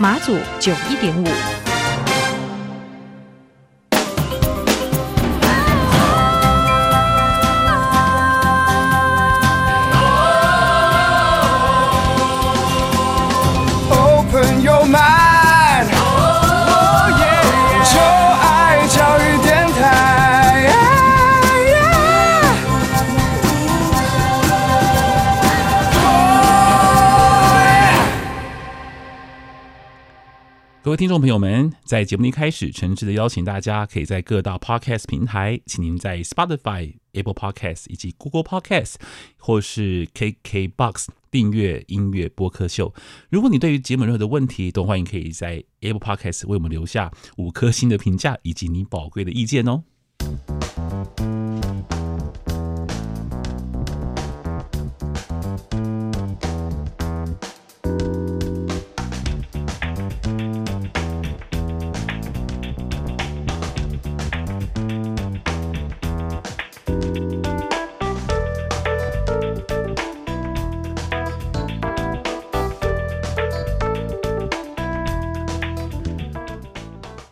马祖九一点五。各位听众朋友们，在节目一开始，诚挚的邀请大家，可以在各大 Podcast 平台，请您在 Spotify、Apple Podcast 以及 Google Podcast 或是 KKBox 订阅音乐播客秀。如果你对于节目任何的问题，都欢迎可以在 Apple Podcast 为我们留下五颗星的评价以及你宝贵的意见哦。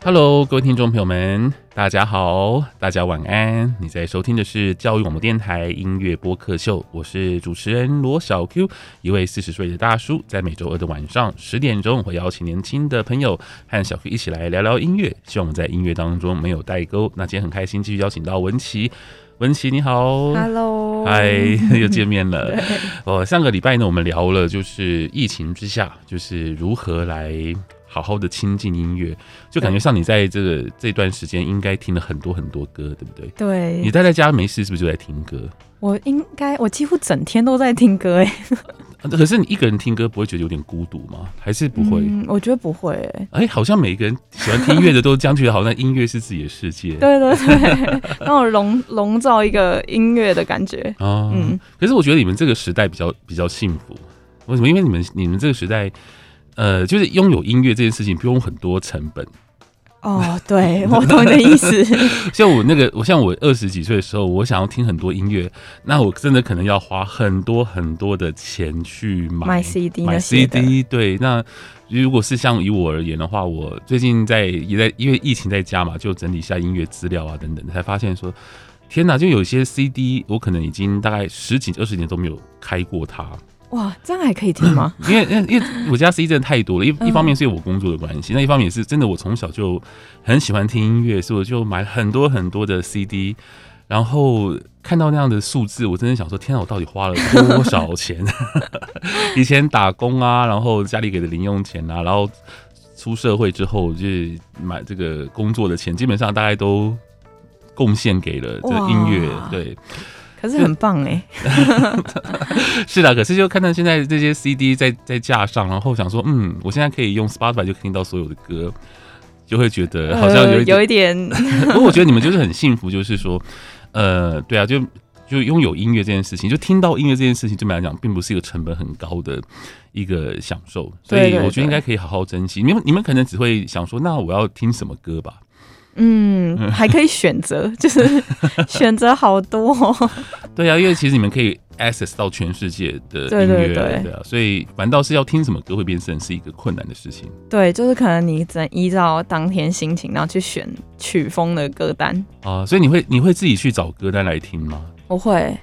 Hello，各位听众朋友们，大家好，大家晚安。你在收听的是教育广播电台音乐播客秀，我是主持人罗小 Q，一位四十岁的大叔，在每周二的晚上十点钟，会邀请年轻的朋友和小 Q 一起来聊聊音乐，希望我们在音乐当中没有代沟。那今天很开心，继续邀请到文琪，文琪你好，Hello，嗨，又见面了。哦，上个礼拜呢，我们聊了就是疫情之下，就是如何来。好好的亲近音乐，就感觉像你在这个这段时间应该听了很多很多歌，对不对？对。你待在家没事，是不是就在听歌？我应该，我几乎整天都在听歌，哎。可是你一个人听歌不会觉得有点孤独吗？还是不会？嗯，我觉得不会，哎。哎，好像每一个人喜欢听音乐的都这样觉得，好像音乐是自己的世界。对对对，让我笼 笼罩一个音乐的感觉。啊，嗯。可是我觉得你们这个时代比较比较幸福，为什么？因为你们你们这个时代。呃，就是拥有音乐这件事情不用很多成本。哦，对，我懂你的意思。像我那个，我像我二十几岁的时候，我想要听很多音乐，那我真的可能要花很多很多的钱去买买 CD，买 CD。对，那如果是像以我而言的话，我最近在也在因为疫情在家嘛，就整理一下音乐资料啊等等，才发现说，天哪，就有些 CD 我可能已经大概十几二十年都没有开过它。哇，这样还可以听吗？因为，因为我家 CD 真的太多了，一一方面是因为我工作的关系，那一方面也是真的，我从小就很喜欢听音乐，所以我就买很多很多的 CD，然后看到那样的数字，我真的想说，天啊，我到底花了多少钱？以前打工啊，然后家里给的零用钱啊，然后出社会之后就买这个工作的钱，基本上大概都贡献给了这音乐，对。可是很棒哎，是的，可是就看到现在这些 CD 在在架上，然后想说，嗯，我现在可以用 Spotify 就听到所有的歌，就会觉得好像有一点、呃、有一点。不过我觉得你们就是很幸福，就是说，呃，对啊，就就拥有音乐这件事情，就听到音乐这件事情，对我们来讲，并不是一个成本很高的一个享受，所以我觉得应该可以好好珍惜。你们你们可能只会想说，那我要听什么歌吧？嗯，还可以选择，就是选择好多。对啊，因为其实你们可以 access 到全世界的音乐，对，对，对，对啊，所以反倒是要听什么歌会变成是一个困难的事情。对，就是可能你只能依照当天心情，然后去选曲风的歌单啊。所以你会你会自己去找歌单来听吗？我会。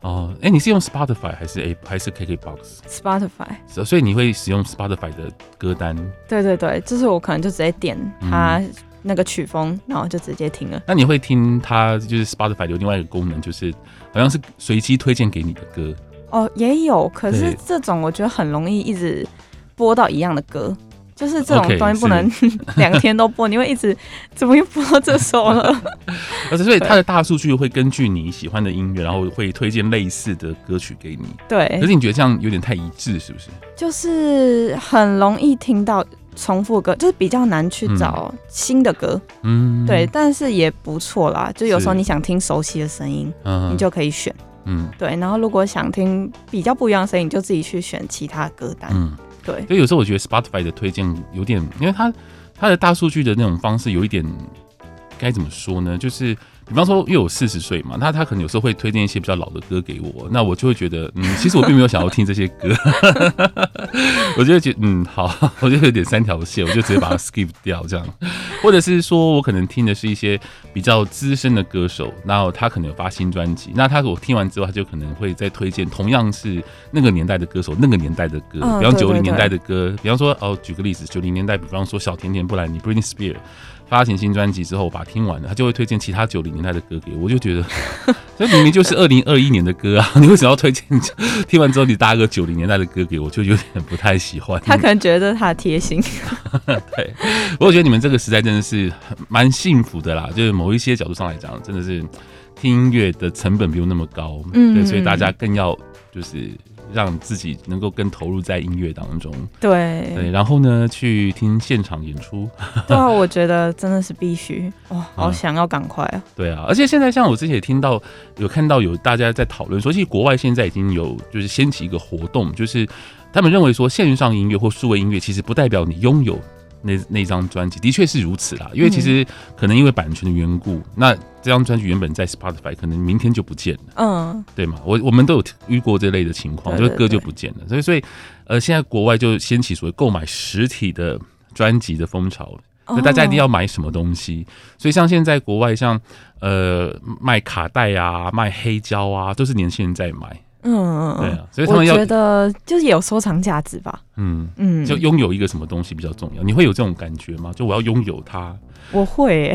哦，哎，你是用 Spotify 还是 A 还是 KKBox？Spotify。所以你会使用 Spotify 的歌单？对对对，就是我可能就直接点它。嗯那个曲风，然后就直接听了。那你会听它，就是 Spotify 有另外一个功能，就是好像是随机推荐给你的歌。哦，也有，可是这种我觉得很容易一直播到一样的歌，就是这种东西不能 两天都播，你会一直怎么又播到这首了？而且所以它的大数据会根据你喜欢的音乐，然后会推荐类似的歌曲给你。对。可是你觉得这样有点太一致，是不是？就是很容易听到。重复歌，就是比较难去找新的歌。嗯，对，但是也不错啦。就有时候你想听熟悉的声音，你就可以选。嗯，对。然后如果想听比较不一样的声音，你就自己去选其他歌单。嗯，对。所以有时候我觉得 Spotify 的推荐有点，因为它它的大数据的那种方式有一点，该怎么说呢？就是。比方说，因为我四十岁嘛，那他可能有时候会推荐一些比较老的歌给我，那我就会觉得，嗯，其实我并没有想要听这些歌，我就会觉得，嗯，好，我就有点三条线，我就直接把它 skip 掉这样，或者是说我可能听的是一些比较资深的歌手，然后他可能有发新专辑，那他我听完之后，他就可能会再推荐同样是那个年代的歌手，那个年代的歌，比方九零年代的歌，比方说哦，举个例子，九零年代，比方说小甜甜布兰妮 Britney Spears。发行新专辑之后，我把它听完了，他就会推荐其他九零年代的歌给我，我就觉得 这明明就是二零二一年的歌啊，你为什么要推荐？听完之后你搭个九零年代的歌给我，就有点不太喜欢。他可能觉得他贴心。对，我觉得你们这个时代真的是蛮幸福的啦，就是某一些角度上来讲，真的是听音乐的成本不用那么高，嗯，对，所以大家更要就是。让自己能够更投入在音乐当中，对对，然后呢，去听现场演出，对啊，我觉得真的是必须哇，好想要赶快啊！对啊，而且现在像我之前也听到有看到有大家在讨论说，其实国外现在已经有就是掀起一个活动，就是他们认为说线上音乐或数位音乐其实不代表你拥有。那那张专辑的确是如此啦，因为其实可能因为版权的缘故，嗯、那这张专辑原本在 Spotify 可能明天就不见了，嗯，对嘛，我我们都有遇过这类的情况，就是歌就不见了，所以所以呃，现在国外就掀起所谓购买实体的专辑的风潮，那大家一定要买什么东西，所以像现在国外像呃卖卡带啊、卖黑胶啊，都是年轻人在买。嗯嗯嗯，对啊，所以他们要觉得就是有收藏价值吧。嗯嗯，就拥有一个什么东西比较重要？你会有这种感觉吗？就我要拥有它，我会，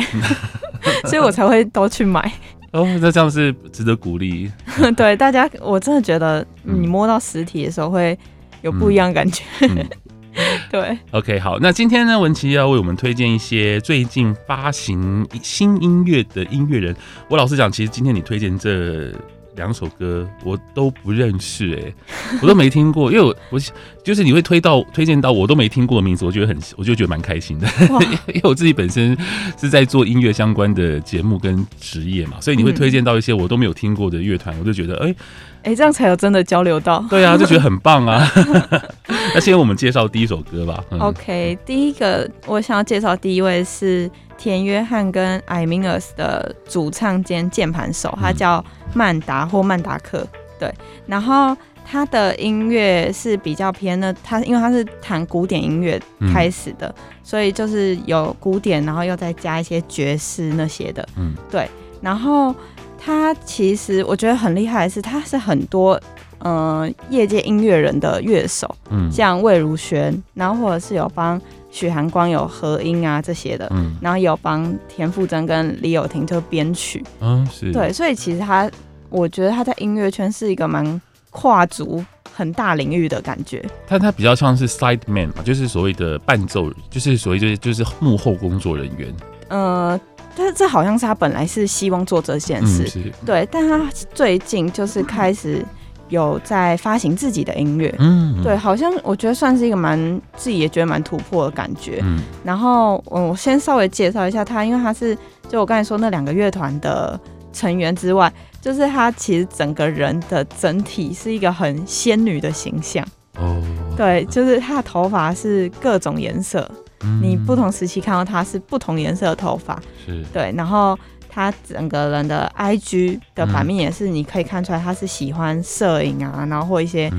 所以我才会都去买。哦，那这样是值得鼓励。对大家，我真的觉得你摸到实体的时候会有不一样的感觉。嗯嗯、对，OK，好，那今天呢，文琪要为我们推荐一些最近发行新音乐的音乐人。我老实讲，其实今天你推荐这。两首歌我都不认识哎、欸，我都没听过，因为我我就是你会推到推荐到我都没听过的名字，我觉得很我就觉得蛮开心的，因为我自己本身是在做音乐相关的节目跟职业嘛，所以你会推荐到一些我都没有听过的乐团，我就觉得哎哎、这样才有真的交流到，对啊，就觉得很棒啊。那先我们介绍第一首歌吧。嗯、OK，第一个我想要介绍第一位是。田约翰跟 Imanus 的主唱兼键盘手，他叫曼达或曼达克，对。然后他的音乐是比较偏的，他因为他是弹古典音乐开始的，嗯、所以就是有古典，然后又再加一些爵士那些的，嗯，对。然后他其实我觉得很厉害的是，他是很多嗯、呃、业界音乐人的乐手，嗯，像魏如萱，然后或者是有帮。许寒光有合音啊这些的，嗯，然后有帮田馥甄跟李友廷就编曲，嗯，是对，所以其实他，我觉得他在音乐圈是一个蛮跨足很大领域的感觉。他他比较像是 side man 嘛，就是所谓的伴奏，就是所谓就是就是幕后工作人员。呃，但是这好像是他本来是希望做这件事，嗯、对，但他最近就是开始。有在发行自己的音乐，嗯，对，好像我觉得算是一个蛮自己也觉得蛮突破的感觉。嗯，然后我先稍微介绍一下他，因为他是就我刚才说那两个乐团的成员之外，就是他其实整个人的整体是一个很仙女的形象。哦，对，就是他的头发是各种颜色，嗯，你不同时期看到他是不同颜色的头发，是对，然后。他整个人的 IG 的版面也是，你可以看出来他是喜欢摄影啊，然后或一些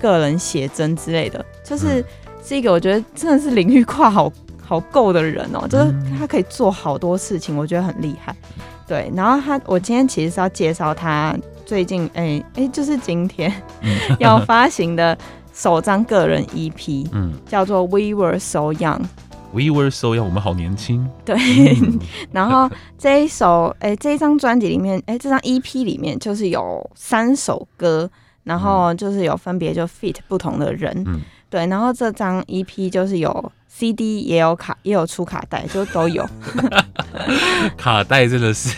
个人写真之类的，就是是一个我觉得真的是领域跨好好够的人哦，就是他可以做好多事情，我觉得很厉害。对，然后他我今天其实是要介绍他最近哎哎、就是今天 要发行的首张个人 EP，嗯，叫做 We Were So Young。We were so young，我们好年轻。对，嗯、然后这一首，哎，这一张专辑里面，哎，这张 EP 里面就是有三首歌，然后就是有分别就 fit 不同的人，嗯、对，然后这张 EP 就是有 CD 也有卡，也有出卡带，就都有。卡带真的是，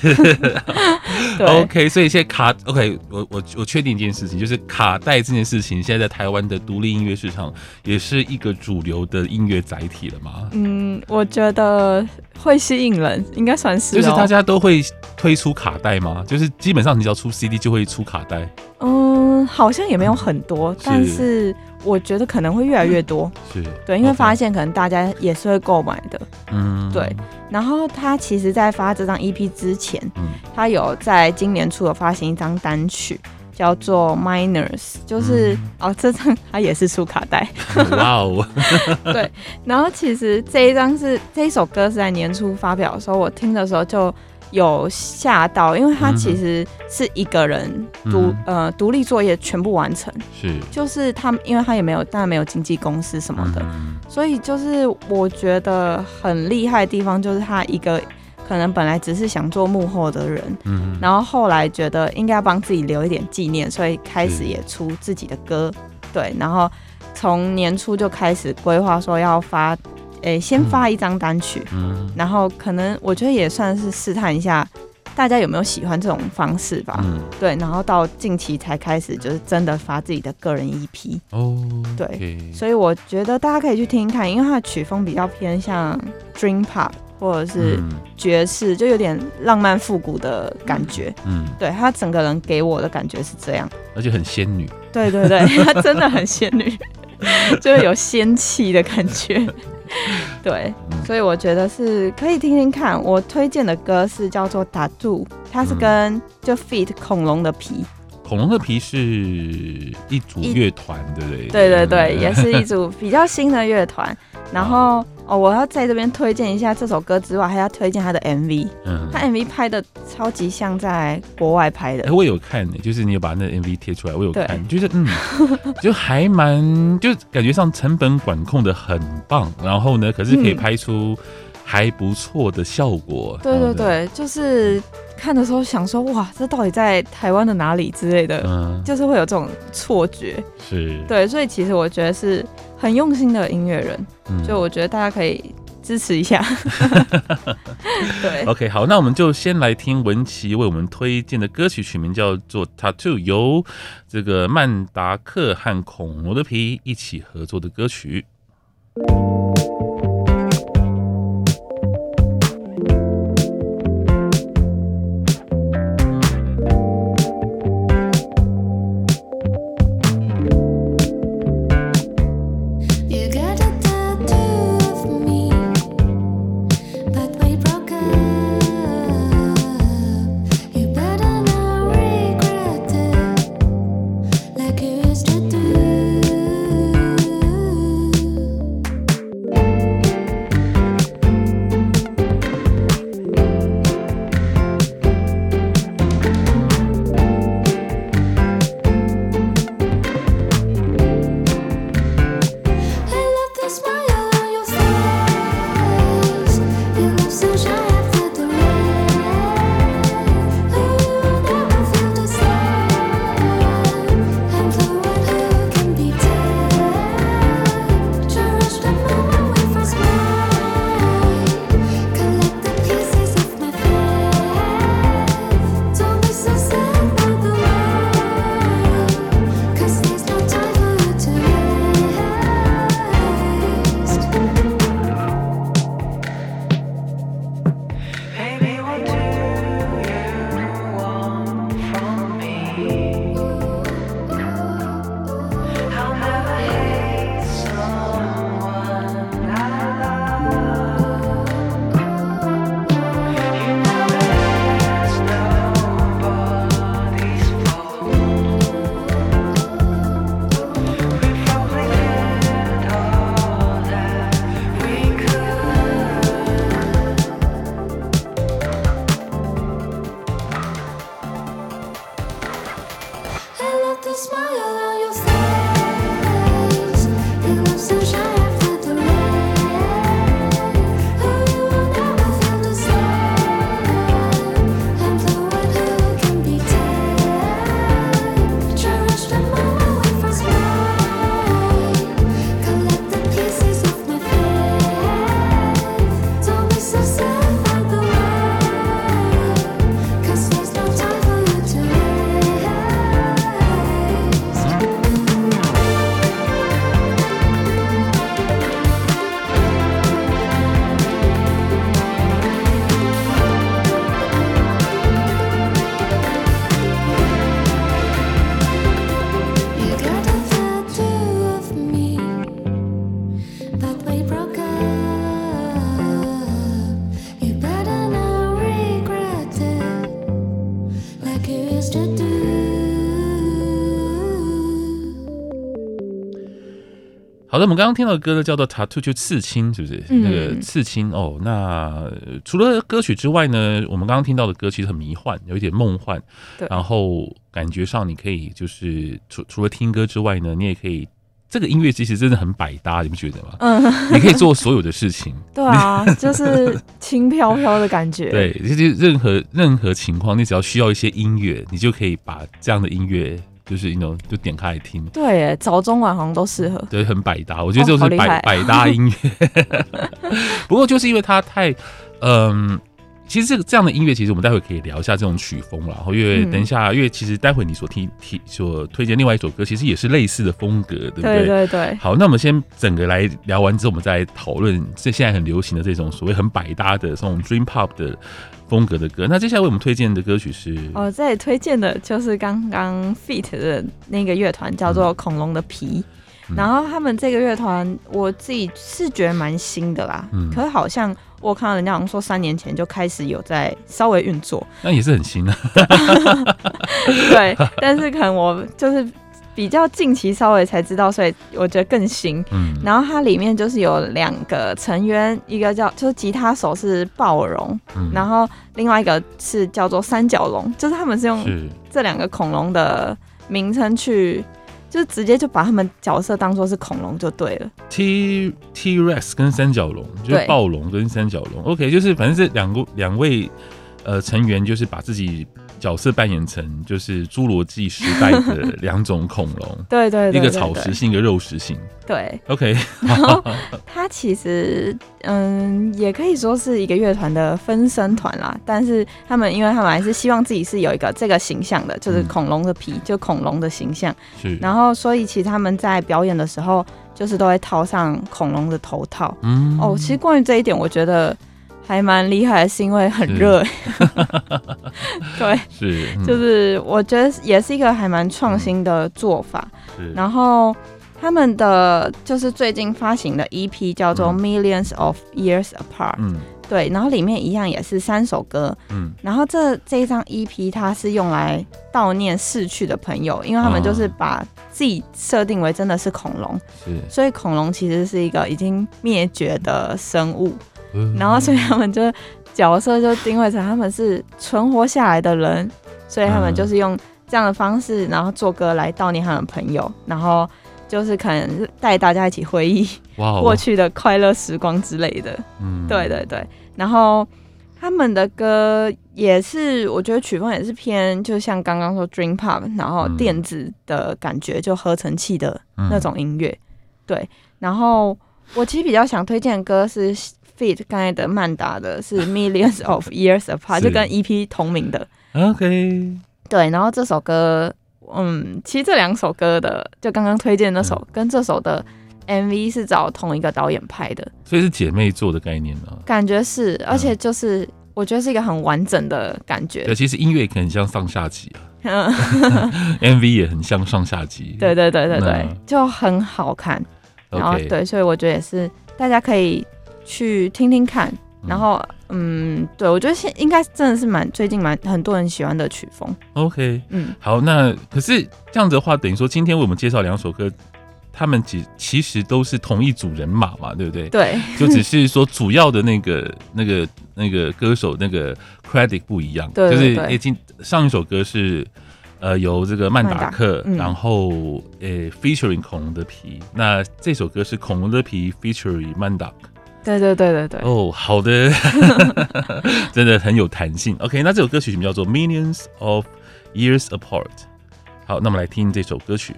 OK，所以现在卡 OK，我我我确定一件事情，就是卡带这件事情，现在在台湾的独立音乐市场也是一个主流的音乐载体了吗？嗯，我觉得会吸引人，应该算是、喔，就是大家都会推出卡带吗？就是基本上你只要出 CD 就会出卡带。嗯，好像也没有很多，嗯、但是。我觉得可能会越来越多，是对，因为发现可能大家也是会购买的，嗯，对。然后他其实，在发这张 EP 之前，嗯，他有在今年初有发行一张单曲，叫做 Minors，就是、嗯、哦，这张他也是出卡带，哇哦，对。然后其实这一张是这一首歌是在年初发表的时候，我听的时候就。有吓到，因为他其实是一个人独、嗯、呃独立作业全部完成，是。就是他，因为他也没有，当然没有经纪公司什么的、嗯，所以就是我觉得很厉害的地方，就是他一个可能本来只是想做幕后的人，嗯，然后后来觉得应该要帮自己留一点纪念，所以开始也出自己的歌，对，然后从年初就开始规划说要发。诶、欸，先发一张单曲，嗯，然后可能我觉得也算是试探一下大家有没有喜欢这种方式吧，嗯，对，然后到近期才开始就是真的发自己的个人 EP 哦，对，okay. 所以我觉得大家可以去听听看，因为它的曲风比较偏向 Dream Pop 或者是爵士，就有点浪漫复古的感觉，嗯，对，他整个人给我的感觉是这样，而且很仙女，对对对，他 真的很仙女，就是有仙气的感觉。对，所以我觉得是可以听听看。我推荐的歌是叫做《Tattoo》，它是跟就 feat 恐龙的皮。恐龙的皮是一组乐团，对不对？对对对，也是一组比较新的乐团。然后哦，我要在这边推荐一下这首歌之外，还要推荐他的 MV。嗯，他 MV 拍的超级像在国外拍的。哎，我有看，就是你有把那 MV 贴出来，我有看，就是嗯，就还蛮，就感觉上成本管控的很棒。然后呢，可是可以拍出还不错的效果。对对对，就是。看的时候想说，哇，这到底在台湾的哪里之类的，嗯，就是会有这种错觉，是对，所以其实我觉得是很用心的音乐人，嗯，就我觉得大家可以支持一下。对，OK，好，那我们就先来听文琪为我们推荐的歌曲，曲名叫做《Tattoo》，由这个曼达克和恐龙的皮一起合作的歌曲。的，我们刚刚听到的歌呢，叫做《Tattoo》，就刺青，是不是？嗯、那个刺青哦。那除了歌曲之外呢，我们刚刚听到的歌其实很迷幻，有一点梦幻。对。然后感觉上，你可以就是除除了听歌之外呢，你也可以这个音乐其实真的很百搭，你不觉得吗？嗯。你可以做所有的事情。对啊，就是轻飘飘的感觉。对，就是任何任何情况，你只要需要一些音乐，你就可以把这样的音乐。就是，you know，就点开来听。对，早中晚好像都适合。对，很百搭，我觉得就是百、哦、百搭音乐。不过就是因为它太，嗯、呃，其实这个这样的音乐，其实我们待会可以聊一下这种曲风，然后因为等一下，嗯、因为其实待会你所听听所推荐另外一首歌，其实也是类似的风格，对不对？对对对。好，那我们先整个来聊完之后，我们再来讨论这现在很流行的这种所谓很百搭的这种 Dream Pop 的。风格的歌，那接下来为我们推荐的歌曲是哦，这里推荐的就是刚刚 feat 的那个乐团，叫做恐龙的皮。嗯、然后他们这个乐团，我自己是觉得蛮新的啦。嗯，可是好像我看到人家好像说三年前就开始有在稍微运作，那也是很新啊。对，但是可能我就是。比较近期稍微才知道，所以我觉得更新。嗯，然后它里面就是有两个成员，一个叫就是吉他手是暴龙，嗯，然后另外一个是叫做三角龙，就是他们是用这两个恐龙的名称去，就直接就把他们角色当做是恐龙就对了。T T Rex 跟三角龙，就是暴龙跟三角龙。OK，就是反正是两个两位呃成员，就是把自己。角色扮演成就是侏罗纪时代的两种恐龙，对，对，对对对，一个草食性，一个肉食性。对，OK。然后它其实嗯，也可以说是一个乐团的分身团啦。但是他们，因为他们还是希望自己是有一个这个形象的，就是恐龙的皮，嗯、就恐龙的形象。是。然后，所以其实他们在表演的时候，就是都会套上恐龙的头套。嗯。哦，其实关于这一点，我觉得。还蛮厉害，是因为很热。对，是，嗯、就是我觉得也是一个还蛮创新的做法。嗯、然后他们的就是最近发行的 EP 叫做《Millions of Years Apart》。嗯，对，然后里面一样也是三首歌。嗯，然后这这一张 EP 它是用来悼念逝去的朋友，因为他们就是把自己设定为真的是恐龙，是，所以恐龙其实是一个已经灭绝的生物。然后，所以他们就角色就定位成他们是存活下来的人，所以他们就是用这样的方式，然后做歌来悼念他们朋友，然后就是可能带大家一起回忆 过去的快乐时光之类的。嗯，对对对。然后他们的歌也是，我觉得曲风也是偏，就像刚刚说 Dream Pop，然后电子的感觉，就合成器的那种音乐。对。然后我其实比较想推荐的歌是。刚才的曼达的是 Millions of Years Apart，就跟 EP 同名的。OK，对，然后这首歌，嗯，其实这两首歌的，就刚刚推荐那首，嗯、跟这首的 MV 是找同一个导演拍的，所以是姐妹做的概念呢？感觉是，而且就是、嗯、我觉得是一个很完整的感觉。对，其实音乐可能很像上下集啊，MV 也很像上下集。对对对对对，就很好看。然后.对，所以我觉得也是大家可以。去听听看，然后嗯，对我觉得现应该真的是蛮最近蛮很多人喜欢的曲风。OK，嗯，好，那可是这样子的话，等于说今天为我们介绍两首歌，他们其其实都是同一组人马嘛，对不对？对，就只是说主要的那个 那个那个歌手那个 credit 不一样，对，对，对，就是已经上一首歌是呃由这个曼达克，嗯、然后呃 featuring 恐龙的皮，那这首歌是恐龙的皮 featuring 曼达克。对对对对对哦，好的，真的很有弹性。OK，那这首歌曲什么叫做《Millions of Years Apart》。好，那么来听这首歌曲。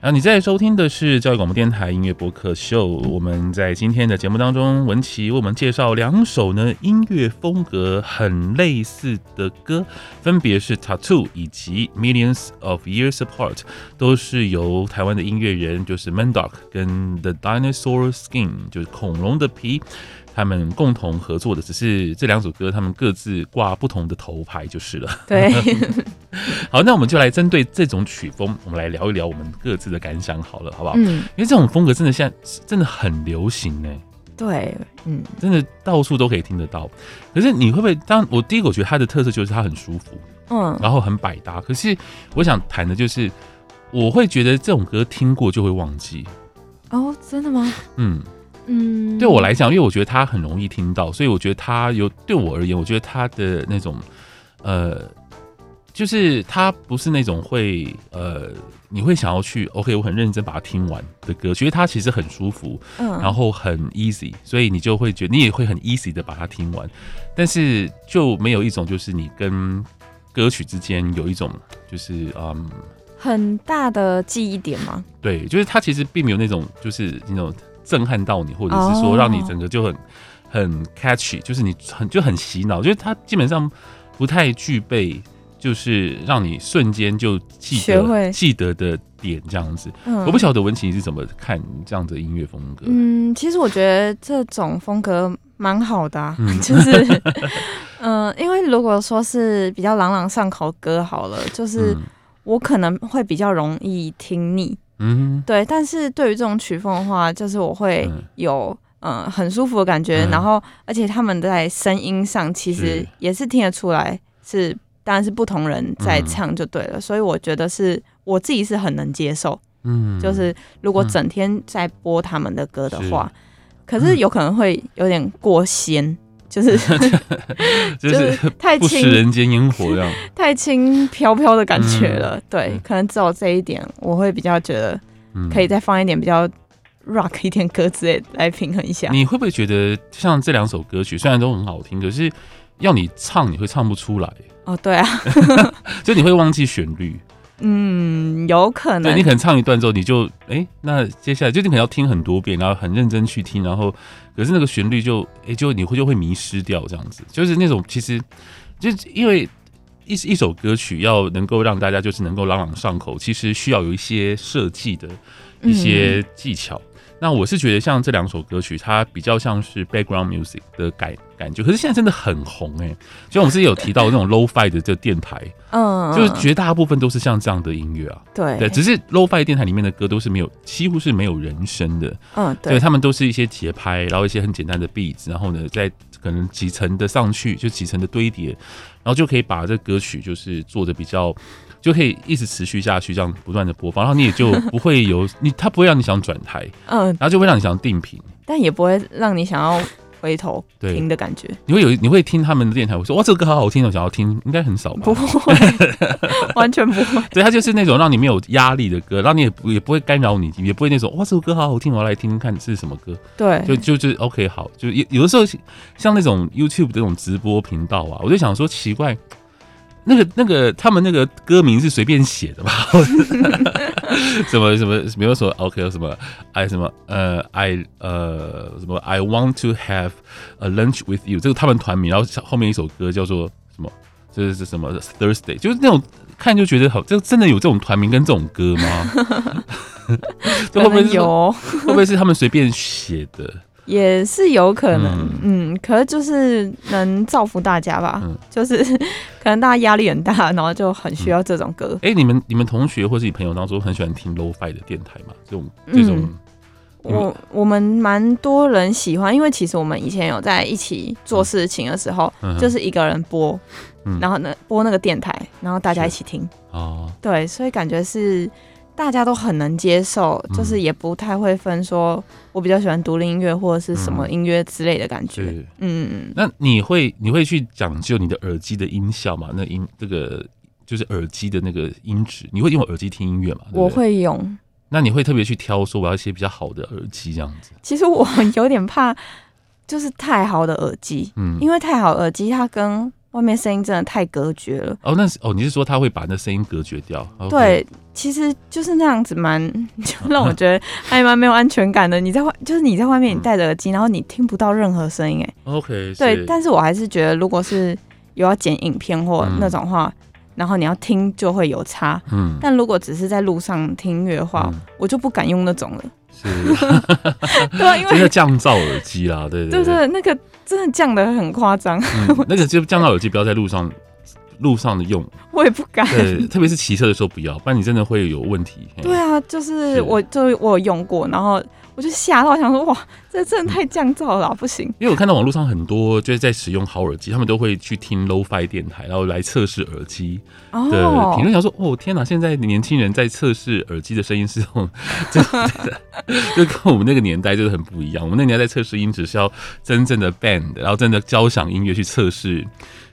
啊，你在收听的是教育广播电台音乐播客秀。我们在今天的节目当中，文琪为我们介绍两首呢音乐风格很类似的歌，分别是《Tattoo》以及《Millions of Years Apart》，都是由台湾的音乐人就是 Mandoc 跟 The Dinosaur Skin，就是恐龙的皮。他们共同合作的，只是这两首歌，他们各自挂不同的头牌就是了。对，好，那我们就来针对这种曲风，我们来聊一聊我们各自的感想，好了，好不好？嗯，因为这种风格真的现在真的很流行呢。对，嗯，真的到处都可以听得到。可是你会不会？当我第一个，我觉得它的特色就是它很舒服，嗯，然后很百搭。可是我想谈的就是，我会觉得这种歌听过就会忘记。哦，真的吗？嗯嗯，对我来讲，因为我觉得他很容易听到，所以我觉得他有对我而言，我觉得他的那种呃。就是他不是那种会呃，你会想要去 OK，我很认真把它听完的歌，觉得它其实很舒服，嗯，然后很 easy，所以你就会觉得你也会很 easy 的把它听完，但是就没有一种就是你跟歌曲之间有一种就是嗯很大的记忆点吗？对，就是他其实并没有那种就是那种震撼到你，或者是说让你整个就很很 catchy，就是你很就很洗脑，就是它基本上不太具备。就是让你瞬间就记得记得的点这样子，嗯、我不晓得文琪你是怎么看这样的音乐风格。嗯，其实我觉得这种风格蛮好的、啊，嗯、就是 嗯、呃，因为如果说是比较朗朗上口歌好了，就是我可能会比较容易听腻。嗯，对。但是对于这种曲风的话，就是我会有嗯、呃、很舒服的感觉，嗯、然后而且他们在声音上其实也是听得出来是。当然是不同人在唱就对了，嗯、所以我觉得是我自己是很能接受。嗯，就是如果整天在播他们的歌的话，是可是有可能会有点过鲜，嗯、就是就是太轻人间烟火这样，太轻飘飘的感觉了。嗯、对，可能只有这一点，我会比较觉得可以再放一点比较 rock 一点歌之类来平衡一下。你会不会觉得像这两首歌曲虽然都很好听，可是要你唱你会唱不出来？哦，对啊，就你会忘记旋律，嗯，有可能。对，你可能唱一段之后，你就哎、欸，那接下来就你可能要听很多遍，然后很认真去听，然后可是那个旋律就哎、欸，就你会就会迷失掉这样子。就是那种其实就因为一一首歌曲要能够让大家就是能够朗朗上口，其实需要有一些设计的一些技巧。嗯那我是觉得像这两首歌曲，它比较像是 background music 的感感觉，可是现在真的很红哎、欸，就我们之前有提到那种 lo-fi 的这个电台，嗯，就是绝大部分都是像这样的音乐啊，对。对，只是 low fi 电台里面的歌都是没有，几乎是没有人声的，嗯，对，他们都是一些节拍，然后一些很简单的 beats，然后呢，在可能几层的上去，就几层的堆叠，然后就可以把这歌曲就是做的比较。就可以一直持续下去，这样不断的播放，然后你也就不会有你，它不会让你想转台，嗯，然后就会让你想定频，但也不会让你想要回头听的感觉。你会有，你会听他们的电台，我说哇，这个歌好好听，我想要听，应该很少吧？不会，完全不会。对，它就是那种让你没有压力的歌，让你也不也不会干扰你，也不会那种哇，这首歌好好听，我要来听听看是什么歌。对，就就就 OK，好，就有有的时候像那种 YouTube 这种直播频道啊，我就想说奇怪。那个那个，他们那个歌名是随便写的吧？什么什么，比如说 OK，什么 I 什么呃 I 呃什么 I want to have a lunch with you，这个他们团名，然后后面一首歌叫做什么？这是什么 Thursday？就是那种看就觉得好，这真的有这种团名跟这种歌吗？这会不会有？会不会是他们随便写的？也是有可能，嗯，嗯，可是就是能造福大家吧，嗯、就是可能大家压力很大，然后就很需要这种歌。哎、嗯欸，你们你们同学或是你朋友当中很喜欢听 Lo-Fi 的电台吗？这种这种，嗯、我我们蛮多人喜欢，因为其实我们以前有在一起做事情的时候，嗯、就是一个人播，嗯、然后呢播那个电台，然后大家一起听。哦，对，所以感觉是。大家都很能接受，就是也不太会分说，我比较喜欢独立音乐或者是什么音乐之类的感觉。嗯嗯嗯。那你会你会去讲究你的耳机的音效吗？那音这个就是耳机的那个音质，你会用耳机听音乐吗？我会用。那你会特别去挑说我要一些比较好的耳机这样子？其实我有点怕，就是太好的耳机，嗯，因为太好耳机它跟外面声音真的太隔绝了。哦，那是哦，你是说他会把那声音隔绝掉？对。其实就是那样子，蛮 就让我觉得还蛮没有安全感的。你在外，就是你在外面，你戴着耳机，然后你听不到任何声音，哎，OK，对。但是我还是觉得，如果是有要剪影片或那种话，然后你要听就会有差。嗯。但如果只是在路上听音乐的话，我就不敢用那种了。是。对，因为那个降噪耳机啦，对对对对，那个真的降得很夸张。那个就降到耳机，不要在路上。路上的用，我也不敢。对，特别是骑车的时候不要，不然你真的会有问题。对啊，就是我就我有用过，然后。我就吓到，想说哇，这真的太降噪了，不行。因为我看到网络上很多就是在使用好耳机，他们都会去听 Lo-Fi 电台，然后来测试耳机的评论。想说哦，天哪，现在年轻人在测试耳机的声音是用真的，就跟我们那个年代就是很不一样。我们那年代在测试音质是要真正的 band，然后真的交响音乐去测试。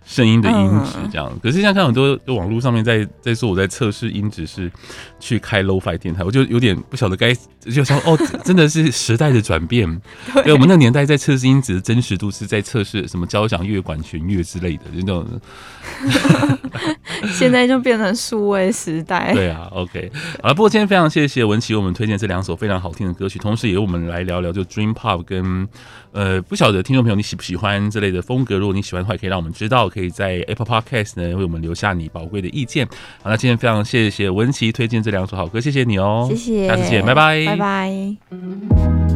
声音的音质这样，可是现在看很多网络上面在在说我在测试音质是去开 Lo-Fi 电台，我就有点不晓得该就想哦，真的是时代的转变。对，我们那个年代在测试音质的真实度是在测试什么交响乐、管弦乐之类的那种。现在就变成数位时代。对啊，OK，好了，不过今天非常谢谢文琪为我们推荐这两首非常好听的歌曲，同时也我们来聊聊就 Dream Pop 跟呃不晓得听众朋友你喜不喜欢这类的风格，如果你喜欢的话，也可以让我们知道。可以在 Apple Podcast 呢为我们留下你宝贵的意见。好，那今天非常谢谢文琪推荐这两首好歌，谢谢你哦，谢谢，下次见，拜拜，拜拜。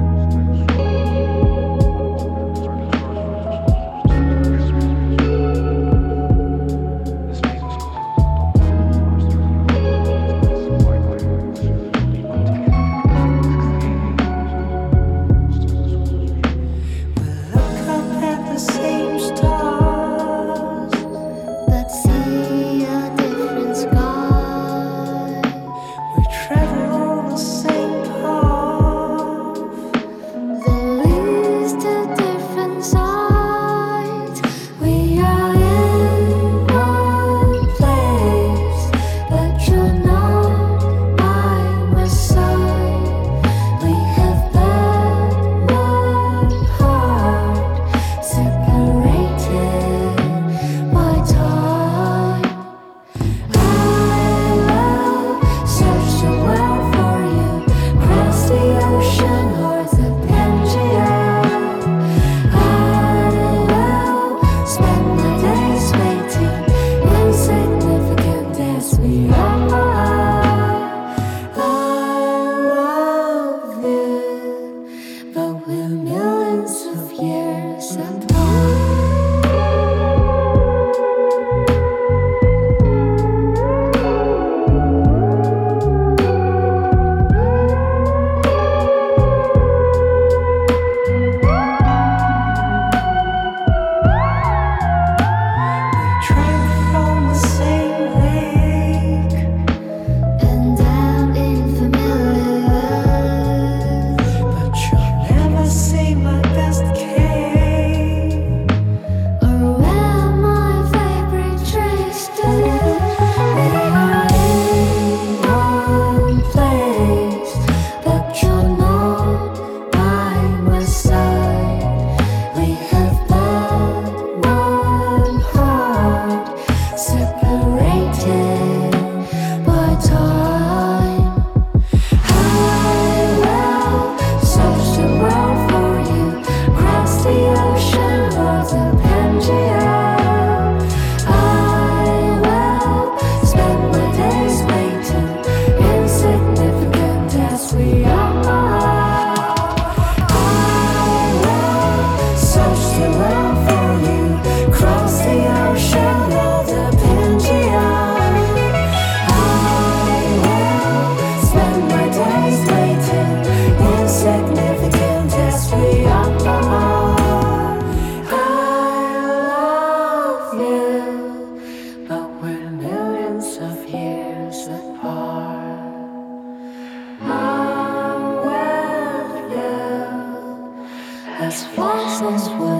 as fast as.